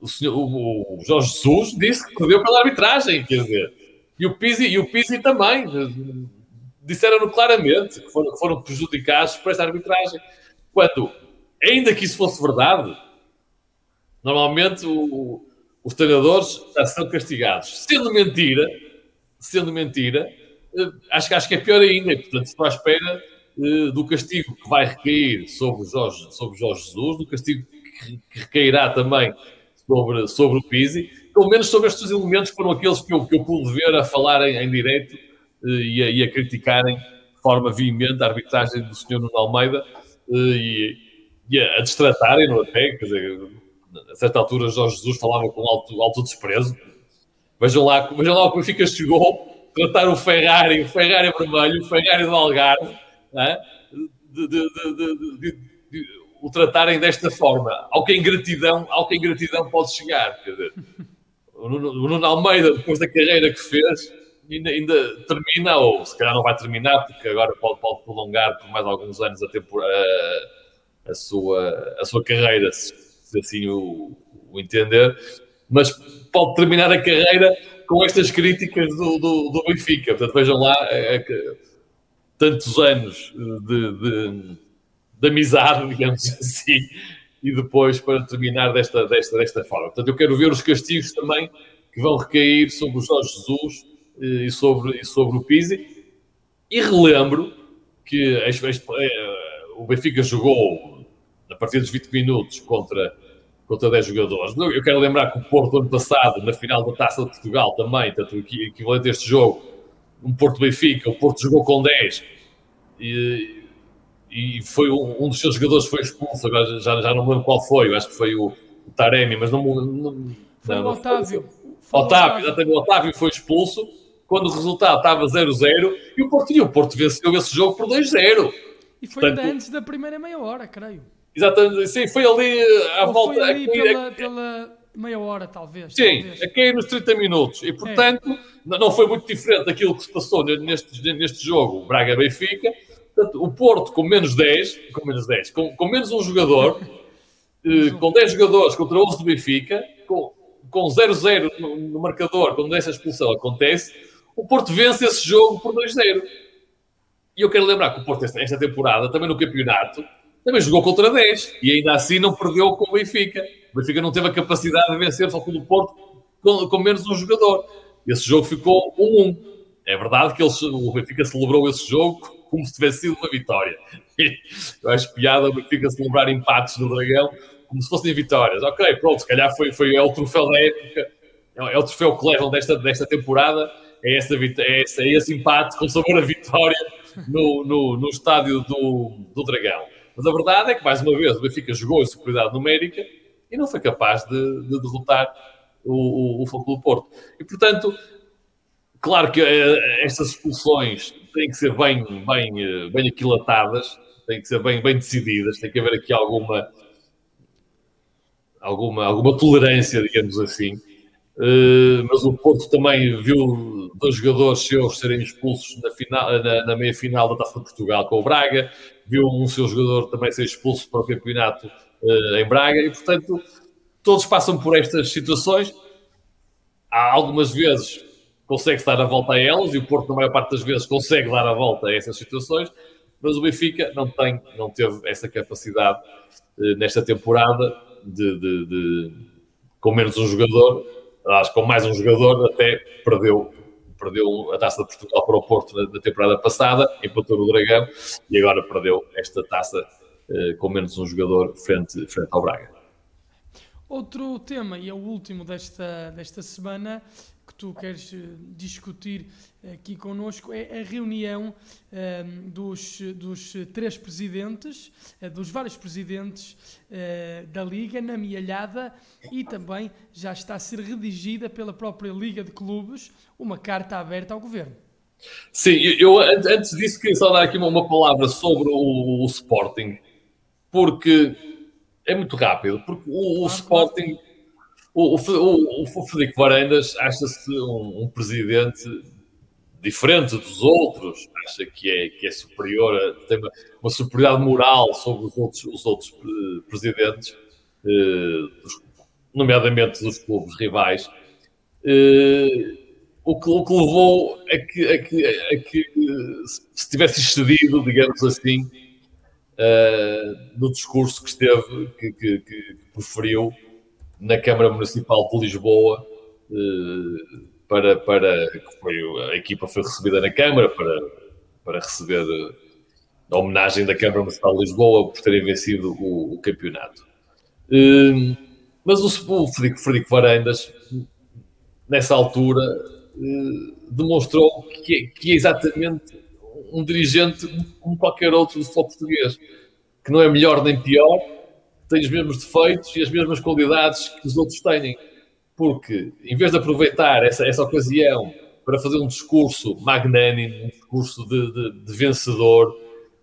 O, senhor, o Jorge Jesus disse que perdeu pela arbitragem, quer dizer. E o Pizzi, e o Pizzi também disseram-no claramente que foram, que foram prejudicados por esta arbitragem. Quando, ainda que isso fosse verdade, normalmente o, os treinadores são castigados. Sendo mentira, sendo mentira, eh, acho, acho que é pior ainda. Portanto, estou à espera uh, do castigo que vai recair sobre Jorge, sobre Jorge Jesus, do castigo que recairá também sobre, sobre o Pizzi, pelo menos sobre estes elementos foram aqueles que eu, que eu pude ver a falarem em direito uh, e, a, e, a, criticarem de forma veemente a arbitragem do Sr. Nuno Almeida uh, e, e, a, a destratarem, não até, quer dizer, a certa altura Jorge Jesus falava com alto, alto desprezo, Vejam lá, vejam lá o Benfica chegou, tratar o Ferrari, o Ferrari vermelho, o Ferrari do Algarve, é? de, de, de, de, o tratarem desta forma. Ao que a ingratidão, ao que ingratidão pode chegar. Quer dizer, o Nuno Almeida, depois da carreira que fez, ainda, ainda, termina, ou se calhar não vai terminar, porque agora pode, pode prolongar por mais alguns anos a, a, a, sua, a sua carreira, se, se assim o, o entender mas pode terminar a carreira com estas críticas do, do, do Benfica. Portanto, vejam lá, é, é, tantos anos de, de, de, amizade, [laughs] digamos assim, e depois para terminar desta, desta, desta forma. Portanto, eu quero ver os castigos também que vão recair sobre o Jorge Jesus eh, e sobre, e sobre o Pizzi. E relembro que este, este, eh, o Benfica jogou a partir dos 20 minutos contra contra 10 jogadores. Eu quero lembrar que o Porto, ano passado, na final da Taça de Portugal, também, tanto equivalente a este jogo, um Porto-Benfica, o Porto jogou com 10 e, e foi um, um, dos seus jogadores foi expulso, agora já, já não me lembro qual foi, eu acho que foi o, o Taremi, mas não, não Foi não, o Otávio. Foi, Otávio, exatamente, o Otávio foi expulso quando o resultado estava 0-0 e o Porto, e o Porto venceu esse jogo por 2-0. E foi Portanto, ainda antes da primeira meia hora, creio. Exatamente, sim, foi ali eh, à Ou volta. Foi ali aqui, pela, pela, meia hora, talvez. Sim, talvez. aqui nos 30 minutos. E portanto, é. não foi muito diferente daquilo que se passou neste, neste jogo, Braga-Benfica. O Porto com menos 10, com menos 10, com, com menos um jogador, eh, com 10 jogadores contra 11 do Benfica, com, com 0-0 no, no, marcador, quando essa expulsão acontece, o Porto vence esse jogo por 2-0. E eu quero lembrar que o Porto, esta, esta temporada, também no campeonato, também jogou contra 10 e ainda assim não perdeu com o Benfica. O Benfica não teve a capacidade de vencer só com o Porto com, com, menos um jogador. Esse jogo ficou 1-1. É verdade que eles, o Benfica celebrou esse jogo como se tivesse sido uma vitória. Eu acho piada o Benfica celebrar empates no Dragão como se fossem vitórias. Ok, pronto, se calhar foi, foi, é o troféu da época, é o troféu que levam desta, desta temporada, é, essa, é, esse, é esse empate com sabor a vitória no, no, no estádio do, do Dragão. Mas a verdade é que, mais uma vez, o Benfica jogou em superioridade numérica e não foi capaz de, de derrotar o, o, o do Porto. E, portanto, claro que uh, estas expulsões têm que ser bem, bem, uh, bem aquilatadas, têm que ser bem, bem decididas, tem que haver aqui alguma, alguma, alguma tolerância, digamos assim. Uh, mas o Porto também viu dois jogadores seus serem expulsos na, final, na, na meia final da Taça de Portugal com o Braga, viu um seu jogador também ser expulso para o campeonato uh, em Braga e, portanto, todos passam por estas situações. há algumas vezes consegue dar a volta a elas e o Porto, na maior parte das vezes, consegue dar a volta a essas situações, mas o Benfica não tem, não teve essa capacidade eh, nesta temporada de, de, de, com menos um jogador, acho que com mais um jogador até perdeu, perdeu a taça de Portugal para o Porto na, na temporada passada, empatou o Dragão e agora perdeu esta taça eh, com menos um jogador frente, frente ao Braga. Outro tema, e é o último desta, desta semana, que tu queres eh, discutir aqui connosco, é a reunião um, ehm, dos, dos três presidentes, eh, dos vários presidentes uh, da Liga, na Mialhada, e também já está a ser redigida pela própria Liga de Clubes uma carta aberta ao Governo. Sim, eu antes disso queria só dar aqui uma, uma palavra sobre o, o Sporting, porque é muito rápido, porque o, o Sporting, o, o, o, Frederico Varandas acha-se um, um, presidente diferente dos outros, acha que é, que é superior, tem uma, uma superioridade moral sobre os outros, os outros uh, presidentes, uh, dos, nomeadamente dos clubes rivais. Uh, o que, o que levou a que, a que, a que se tivesse excedido, digamos assim, uh, no discurso que esteve, que, que, que, preferiu na Câmara Municipal de Lisboa, uh, para, para foi, a equipa foi recebida na Câmara para, para receber a homenagem da Câmara Municipal de Lisboa por terem vencido o, o campeonato. Uh, mas o, o Frederico, Frederico Varandas, nessa altura, demonstrou que, que é exatamente um dirigente como qualquer outro do futebol português, que não é melhor nem pior, tem os mesmos defeitos e as mesmas qualidades que os outros têm. Porque, em vez de aproveitar essa, essa ocasião para fazer um discurso magnânimo, um discurso de, de, de vencedor,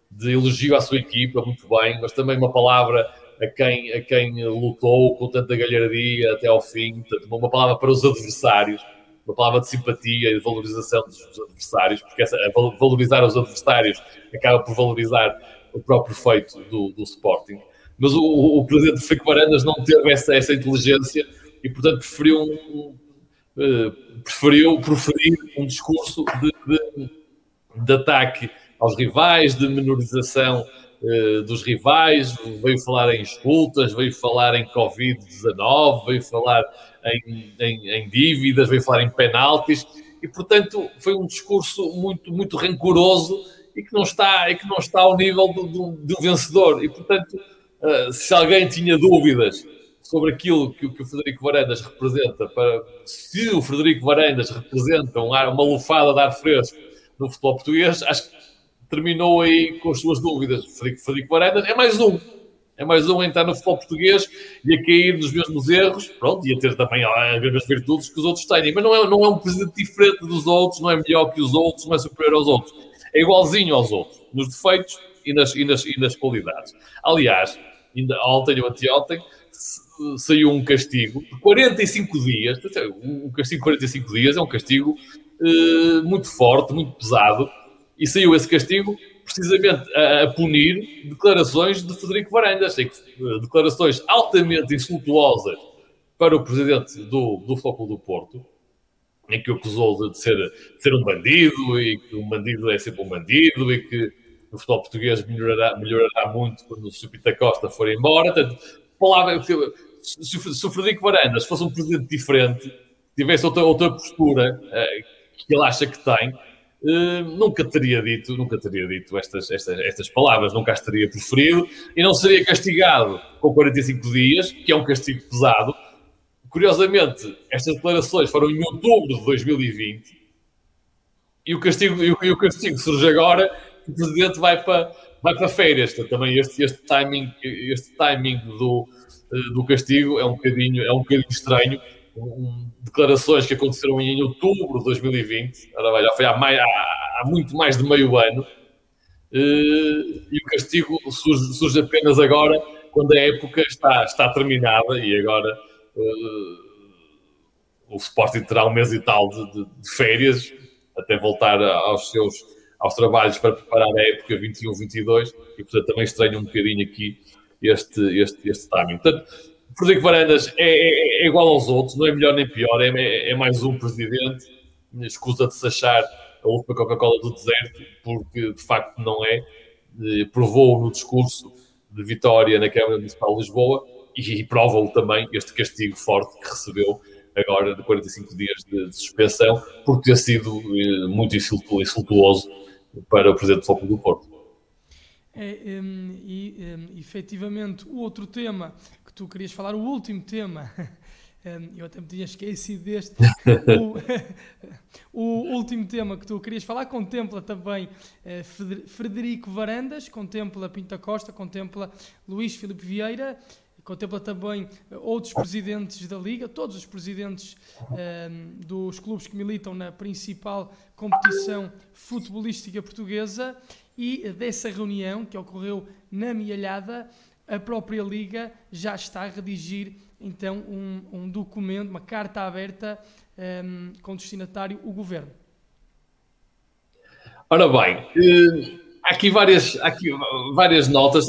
de elogio à sua equipa, muito bem, mas também uma palavra a quem, a quem lutou com tanta galhardia até ao fim, uma palavra para os adversários uma palavra de simpatia e de valorização dos, adversários, porque essa, valorizar os adversários acaba por valorizar o próprio feito do, do Sporting. Mas o, o presidente Fico Varandas não teve essa, essa inteligência e, portanto, preferiu, um, uh, preferiu preferir um discurso de, de, de ataque aos rivais, de menorização uh, dos rivais, veio falar em escutas, veio falar em Covid-19, veio falar em, em, em, dívidas, veio falar em penaltis, e portanto foi um discurso muito, muito rancoroso e que não está, e que não está ao nível do, do, do vencedor. E portanto, uh, se alguém tinha dúvidas sobre aquilo que, que, o Frederico Varandas representa, para, se o Frederico Varandas representa um ar, uma lufada de ar fresco no futebol português, acho que terminou aí com as suas dúvidas. Frederico, Frederico Varandas é mais um é mais um a entrar no futebol português e a cair nos mesmos erros, pronto, e a ter também as mesmas virtudes que os outros têm. Mas não é, não é um presidente diferente dos outros, não é melhor que os outros, não é superior aos outros. É igualzinho aos outros, nos defeitos e nas, e nas, e nas qualidades. Aliás, ainda ontem ou anteontem, saiu um castigo de 45 dias. Um castigo de 45 dias é um castigo uh, muito forte, muito pesado. E saiu esse castigo precisamente a, a, punir declarações de Federico Varandas, declarações altamente insultuosas para o presidente do, do Futebol do Porto, em que o acusou de ser, de ser um bandido e que um bandido é sempre um bandido e que o futebol português melhorará, melhorará muito quando o Supita Costa for embora. Portanto, palavra, se, se o Frederico Varandas fosse um presidente diferente, tivesse outra, outra postura uh, que ele acha que tem, Uh, nunca teria dito, nunca teria dito estas, estas, estas palavras, nunca as teria preferido e não seria castigado com 45 dias, que é um castigo pesado. Curiosamente, estas declarações foram em outubro de 2020 e o castigo, e o, o castigo surge agora que o presidente vai para, vai para férias. Também este, este timing, este timing do, eh, do castigo é um bocadinho, é um bocadinho estranho um, declarações que aconteceram em outubro de 2020, ora, já foi há, mais, há, há, muito mais de meio ano, uh, e o castigo surge, surge, apenas agora, quando a época está, está terminada e agora uh, o Sporting terá um mês e tal de, de, de férias até voltar aos seus aos trabalhos para preparar a época 21-22 e portanto também estranho um bocadinho aqui este, este, este timing. Portanto, Frederico Varandas é, é, é, igual aos outros, não é melhor nem pior, é, é, é mais um presidente. Escusa de se achar a última Coca-Cola do deserto, porque de facto não é. Provou no discurso de vitória na Câmara Municipal de Lisboa e, e prova-o também este castigo forte que recebeu agora de 45 dias de, de suspensão por ter sido eh, muito insultuoso para o Presidente do Futebol do Porto. É, um, e um, efetivamente o outro tema que tu querias falar, o último tema, [laughs] um, eu até me tinha esquecido deste, o, [laughs] o, último tema que tu querias falar contempla também uh, Frederico Varandas, contempla Pinta Costa, contempla Luís Filipe Vieira, contempla também outros presidentes da Liga, todos os presidentes dos clubes que militam na principal competição futebolística portuguesa e dessa reunião que ocorreu na Mialhada, a própria Liga já está a redigir então um, um documento, uma carta aberta um, com destinatário o Governo. Ora bem, eh, aqui várias, aqui várias notas,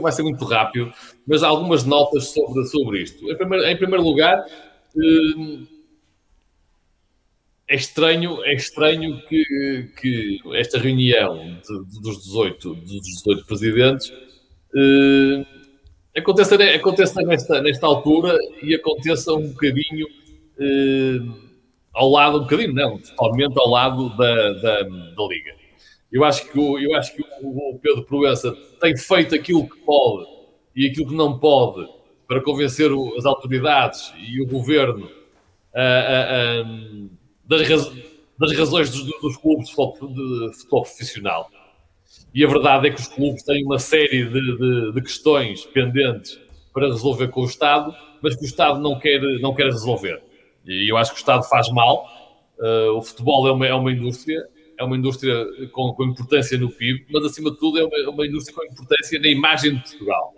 vai ser, muito rápido, mas algumas notas sobre, sobre isto. Em primeiro, em primeiro lugar, é estranho, é estranho que, que esta reunião de, de, dos, 18, dos 18 presidentes uh, aconteça, aconteça nesta, nesta altura e aconteça um bocadinho uh, ao lado, um bocadinho não, totalmente ao lado da, da, da Liga. Eu acho que, o, eu acho que o, Pedro Proença tem feito aquilo que pode e aquilo que não pode para convencer as autoridades e o governo a, a, a das, raz das razões dos, dos, clubes de futebol, de futebol, profissional. E a verdade é que os clubes têm uma série de, de, de, questões pendentes para resolver com o Estado, mas que o Estado não quer, não quer resolver. E eu acho que o Estado faz mal. Uh, o futebol é uma, é uma indústria, é uma indústria com, com importância no PIB, mas acima de tudo é uma, uma indústria com importância na imagem de Portugal.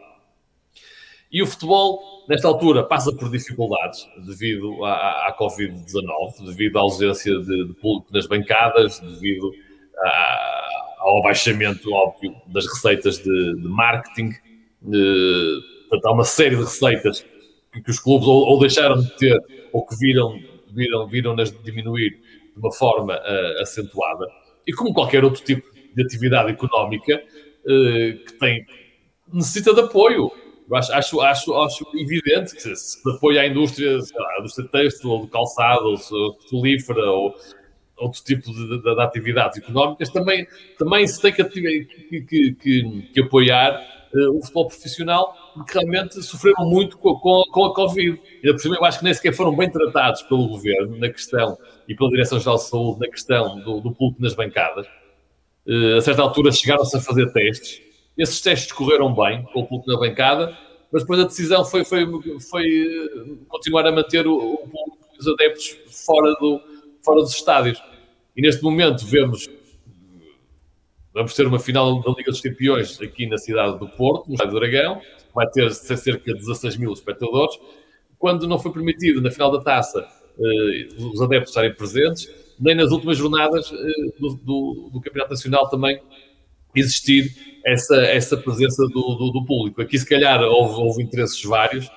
E o futebol, nesta altura, passa por dificuldades devido à, à Covid-19, devido à ausência de, de, público nas bancadas, devido à, ao abaixamento, óbvio, das receitas de, de marketing. De, portanto, há uma série de receitas que, que os clubes ou, ou, deixaram de ter ou que viram, viram, viram-nas diminuir de uma forma uh, acentuada. E como qualquer outro tipo de atividade económica uh, que tem necessita de apoio eu acho, acho, acho, acho evidente que se apoia a indústria, lá, a indústria têxtil, ou do calçado, ou petrolífera, ou outro tipo de, de, de, atividades económicas, também, também se tem que, que, que, que apoiar uh, o futebol profissional, porque realmente sofreram muito com, com, com a Covid. E, por cima, eu acho que nem sequer foram bem tratados pelo governo na questão e pela Direção-Geral de Saúde na questão do, do público nas bancadas. Uh, a certa altura chegaram-se a fazer testes esses testes correram bem, com o público na bancada, mas depois a decisão foi, foi, foi eh, continuar a manter o, o público e os adeptos fora, do, fora dos estádios. E neste momento vemos vamos ter uma final da Liga dos Campeões aqui na cidade do Porto, no Estádio do Dragão, vai ter cerca de 16 mil espectadores. Quando não foi permitido na final da taça eh, os adeptos estarem presentes, nem nas últimas jornadas eh, do, do, do Campeonato Nacional também existir essa, essa presença do, do, público. Aqui, se calhar, houve, houve, interesses vários,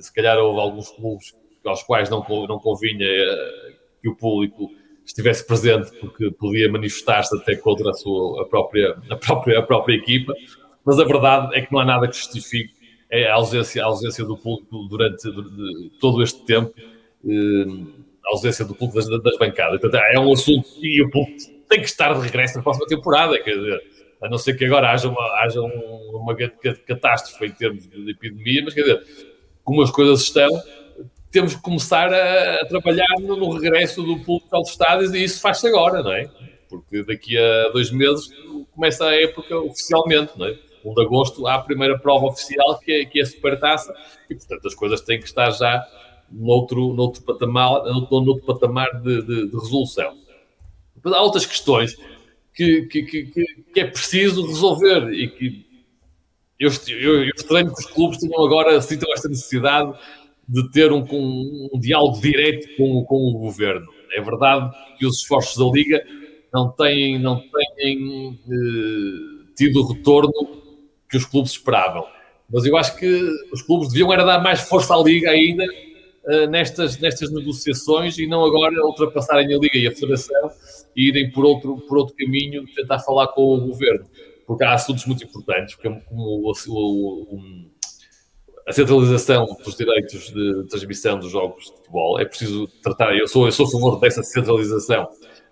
se calhar houve alguns clubes aos quais não, não convinha eh, que o público estivesse presente porque podia manifestar-se até contra a sua a própria, a própria, a própria equipa, mas a verdade é que não há nada que justifique a ausência, a ausência do público durante todo este tempo, eh, a ausência do público das, das bancadas. Portanto, é um assunto e o público tem que estar de regresso na próxima temporada, quer dizer, a não ser que agora haja uma, haja uma catástrofe em termos de epidemia, mas quer dizer, como as coisas estão, temos que começar a, a trabalhar no, no, regresso do público aos estádios e isso faz-se agora, não é? Porque daqui a dois meses começa a época oficialmente, não é? 1 de agosto há a primeira prova oficial que é, que é a Supertaça e, portanto, as coisas têm que estar já noutro, noutro patamar, noutro, noutro patamar de, de, de resolução. Depois há outras questões que, que, que, que, é preciso resolver e que eu, eu, eu estranho que os clubes tenham agora, sintam esta necessidade de ter um, um, um diálogo direto com, com, o governo. É verdade que os esforços da Liga não têm, não têm eh, tido retorno que os clubes esperavam. Mas eu acho que os clubes deviam era dar mais força à Liga ainda uh, nestas, nestas negociações e não agora ultrapassarem a Liga e a Federação e irem por outro, por outro caminho tentar falar com o Governo. Porque há assuntos muito importantes, como, como o, o, o, a centralização dos direitos de transmissão dos jogos de futebol. É preciso tratar, eu sou, eu sou a favor dessa centralização,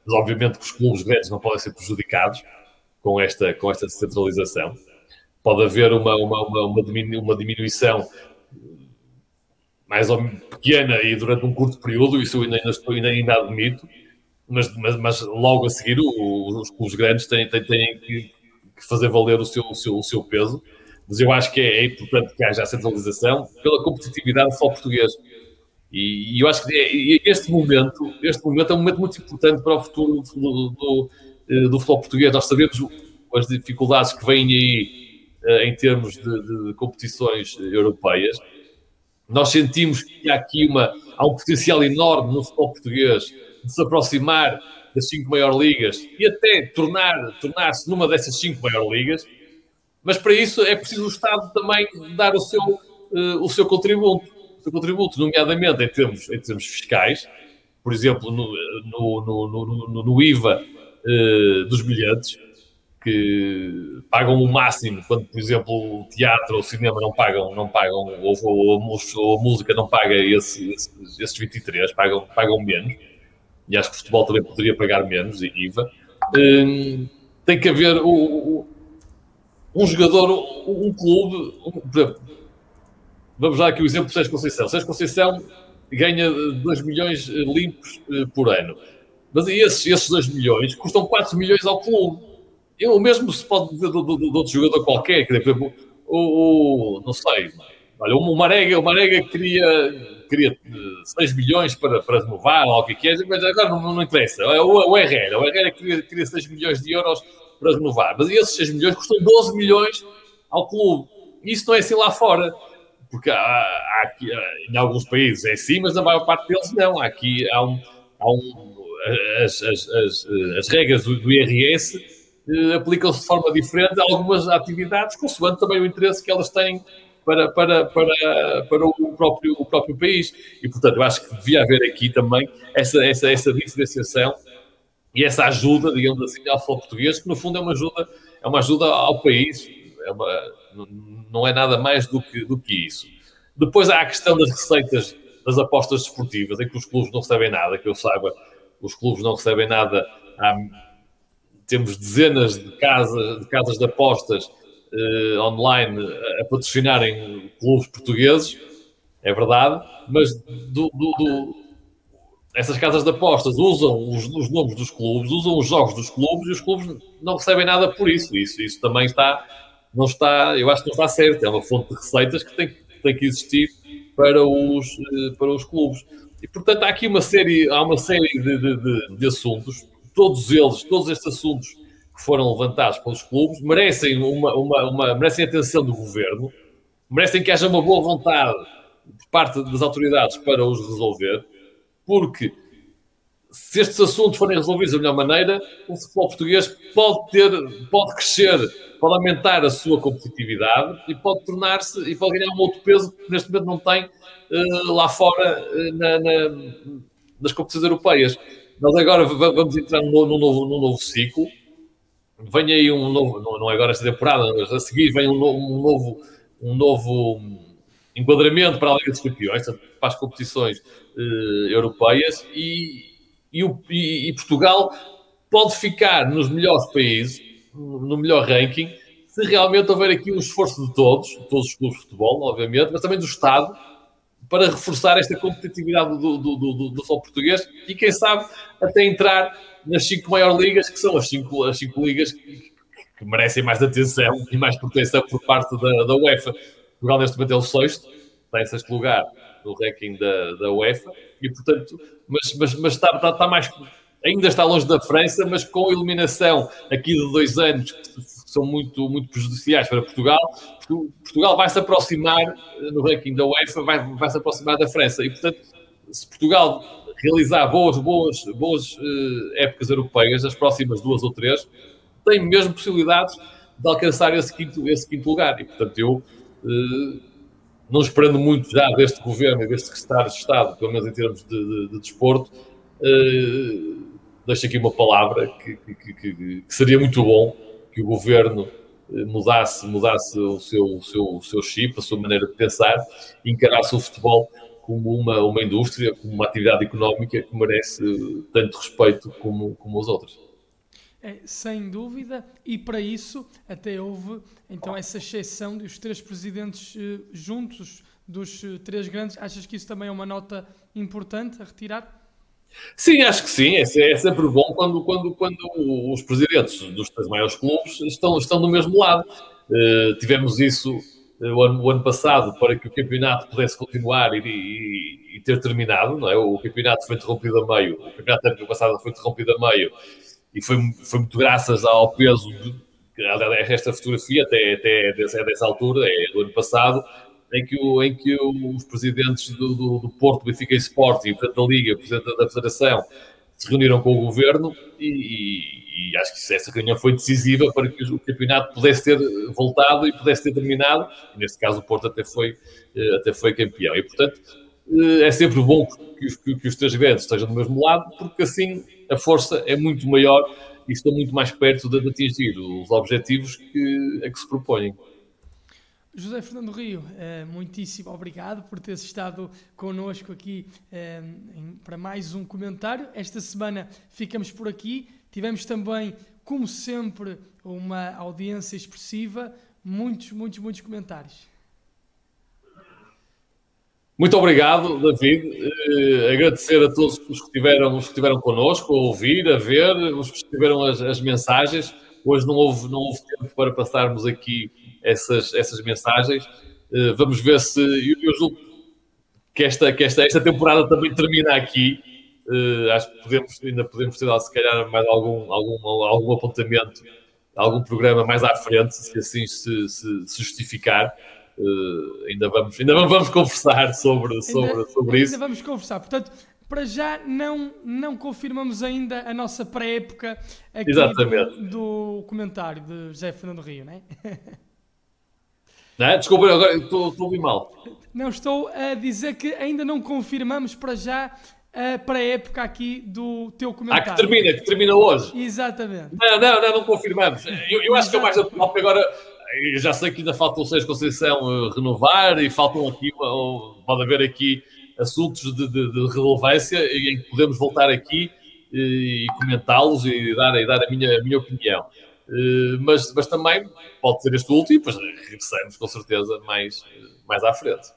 mas obviamente que os clubes grandes não podem ser prejudicados com esta, com esta centralização pode haver uma, uma, uma, uma diminuição mais ou menos pequena e durante um curto período, isso eu ainda, ainda, ainda admito, mas, mas, mas logo a seguir o, os grandes têm, têm, têm que, fazer valer o seu, o, seu, o seu peso. Mas eu acho que é, é importante que haja a centralização pela competitividade do futebol português. E, e, eu acho que é, este momento, este momento é um momento muito importante para o futuro do, do, do, eh, futebol português. Nós sabemos as dificuldades que vêm aí em termos de, de, competições europeias. Nós sentimos que há aqui uma, há um potencial enorme no futebol português de se aproximar das cinco maiores ligas e até tornar, tornar-se numa dessas cinco maiores ligas, mas para isso é preciso o Estado também dar o seu, uh, o seu contributo, o seu contributo, nomeadamente em termos, em termos fiscais, por exemplo, no, no, no, no IVA uh, dos bilhetes, que pagam o máximo quando, por exemplo, o teatro ou o cinema não pagam, não pagam ou, ou, ou a música não paga esse, esse, esses 23, pagam, pagam menos. E acho que o futebol também poderia pagar menos, IVA. Hum, tem que haver o, o, um jogador, um clube, um, por exemplo, vamos dar aqui o exemplo do Sérgio Conceição. Sérgio Conceição ganha 2 milhões limpos eh, por ano. Mas esses, esses 2 milhões custam 4 milhões ao clube eu mesmo se pode dizer de, outro jogador qualquer, que por o, o, não sei, olha, o Marega, o Marega queria, queria 6 milhões para, para renovar, ou o que quer, mas agora não, não interessa. É o, o Herrera, o Herrera queria, queria 6 milhões de euros para renovar, mas esses 6 milhões custam 12 milhões ao clube. Isso não é assim lá fora. Porque há, há aqui, em alguns países é assim, mas na maior parte deles não. Aqui há um, há um as, as, as, as regras do, do IRS eh, aplicam-se de forma diferente a algumas atividades, consoante também o interesse que elas têm para, para, para, para o, próprio, o próprio país. E, portanto, eu acho que devia haver aqui também essa, essa, essa diferenciação e essa ajuda, digamos assim, ao futebol português, que no fundo é uma ajuda, é uma ajuda ao país, é uma, não é nada mais do que, do que isso. Depois há a questão das receitas das apostas desportivas, em que os clubes não recebem nada, que eu saiba, os clubes não recebem nada há temos dezenas de casas de, casas de apostas uh, online a patrocinarem clubes portugueses, é verdade, mas do, do, do, essas casas de apostas usam os, os, nomes dos clubes, usam os jogos dos clubes e os clubes não recebem nada por isso. Isso, isso também está, não está, eu acho que não está certo. É uma fonte de receitas que tem, tem que existir para os, eh, para os clubes. E, portanto, há aqui uma série, há uma série de, de, de, de assuntos todos eles, todos estes assuntos que foram levantados pelos clubes, merecem, uma, uma, uma, merecem atenção do governo, merecem que haja uma boa vontade por parte das autoridades para os resolver, porque se estes assuntos forem resolvidos da melhor maneira, o futebol português pode ter, pode crescer, pode aumentar a sua competitividade e pode tornar-se e pode ganhar um outro peso que neste momento não tem uh, lá fora uh, na, na, nas competições europeias. Nós agora vamos entrar num, novo, novo ciclo. Vem aí um novo, não é agora esta temporada, mas a seguir vem um, um novo, um novo enquadramento para a Liga dos Campeões, para as competições uh, europeias e, e, o, e, e, Portugal pode ficar nos melhores países, no melhor ranking, se realmente houver aqui um esforço de todos, todos os clubes de futebol, obviamente, mas também do Estado, para reforçar esta competitividade do, do, do, do futebol português e, quem sabe, até entrar nas cinco maiores ligas, que são as cinco, as cinco ligas que, que merecem mais atenção e mais proteção por parte da, da UEFA. Portugal, neste momento, é o sexto, está em sexto lugar no ranking da, da UEFA, e, portanto, mas, mas, mas está, está, está mais ainda está longe da França, mas com a eliminação aqui de dois anos são muito, muito prejudiciais para Portugal. Portugal vai se aproximar eh, no ranking da UEFA, vai, vai se aproximar da França e, portanto, se Portugal realizar boas, boas, boas uh, épocas europeias, as próximas duas ou três, tem mesmo possibilidades de alcançar esse quinto, esse quinto lugar. E, portanto, eu, não esperando muito já deste governo e deste secretário de Estado, pelo menos em termos de, de, de desporto, deixo aqui uma palavra que, que, que, que, seria muito bom que o governo mudasse, mudasse o, seu, o, seu, o seu chip, a sua maneira de pensar e encarasse o futebol como uma, uma indústria, como uma atividade económica que merece tanto respeito como, como as outras. É, sem dúvida, e para isso até houve então essa exceção dos três presidentes uh, juntos dos três grandes. Achas que isso também é uma nota importante a retirar? Sim, acho que sim. É, é sempre bom quando, quando, quando os presidentes dos três maiores clubes estão, estão do mesmo lado. Uh, tivemos isso o ano, o ano, passado para que o campeonato pudesse continuar e, e, e, ter terminado, não é? O campeonato foi interrompido a meio, o campeonato do ano passado foi interrompido a meio e foi, foi muito graças ao peso de, esta fotografia, até, até dessa, dessa altura, é do ano passado, em que, o, em que os presidentes do, do, do Porto, Benfica e Sporting, o Presidente da Liga, Presidente da Federação, se reuniram com o Governo e, e, e, acho que essa reunião foi decisiva para que o campeonato pudesse ter voltado e pudesse ter terminado, e neste caso o Porto até foi, eh, até foi campeão. E, portanto, eh, é sempre bom que, que, que os três grandes estejam do mesmo lado, porque assim a força é muito maior e estão muito mais perto de, atingir os objetivos que, a que se propõem. José Fernando Rio, eh, muitíssimo obrigado por teres estado connosco aqui eh, para mais um comentário. Esta semana ficamos por aqui. Tivemos também, como sempre, uma audiência expressiva, muitos, muitos, muitos comentários. Muito obrigado, David. Uh, agradecer a todos os que estiveram, os que connosco, a ouvir, a ver, os que estiveram as, as mensagens. Hoje não houve, não houve tempo para passarmos aqui essas, essas mensagens. Uh, vamos ver se. Eu, eu julgo que, esta, que esta, esta temporada também termina aqui. Uh, acho que podemos, ainda podemos ter, se calhar, mais algum, algum, algum apontamento, algum programa mais à frente, se assim se, se, se justificar. Uh, ainda, vamos, ainda vamos conversar sobre, sobre, ainda, sobre isso. Ainda vamos conversar. Portanto, para já não, não confirmamos ainda a nossa pré-época aqui do, do, comentário de José Fernando Rio, não é? [laughs] É? Desculpa, agora estou, a ouvir mal. Não, estou a dizer que ainda não confirmamos para já a pré-época aqui do teu comentário. Ah, que termina, que termina hoje. Exatamente. Não, não, não, não confirmamos. Eu, eu acho que é mais atual, porque agora eu já sei que ainda faltam seis Conceição uh, renovar e faltam aqui, uh, pode haver aqui assuntos de, de, de relevância em que podemos voltar aqui uh, e comentá-los e dar, e dar a, minha, a minha opinião. Uh, mas, mas também pode ser este último, depois regressamos com certeza mais, mais à frente.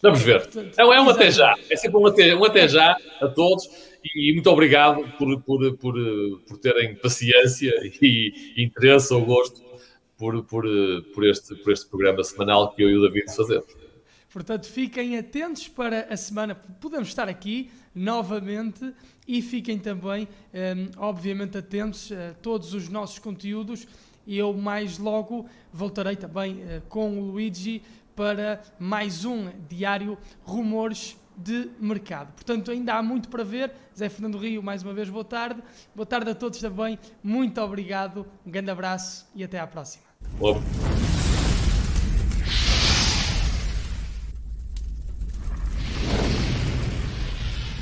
Vamos ver. É, é um até já. É sempre um até, um até já a todos e muito obrigado por, por, por, por terem paciência e interesse ou gosto por, por, por, este, por este programa semanal que eu e o David fazemos. Portanto, fiquem atentos para a semana, podemos estar aqui novamente e fiquem também, um, obviamente, atentos a todos os nossos conteúdos. Eu mais logo voltarei também uh, com o Luigi para mais um diário Rumores de Mercado. Portanto, ainda há muito para ver. Zé Fernando Rio, mais uma vez, boa tarde. Boa tarde a todos também. Muito obrigado, um grande abraço e até à próxima.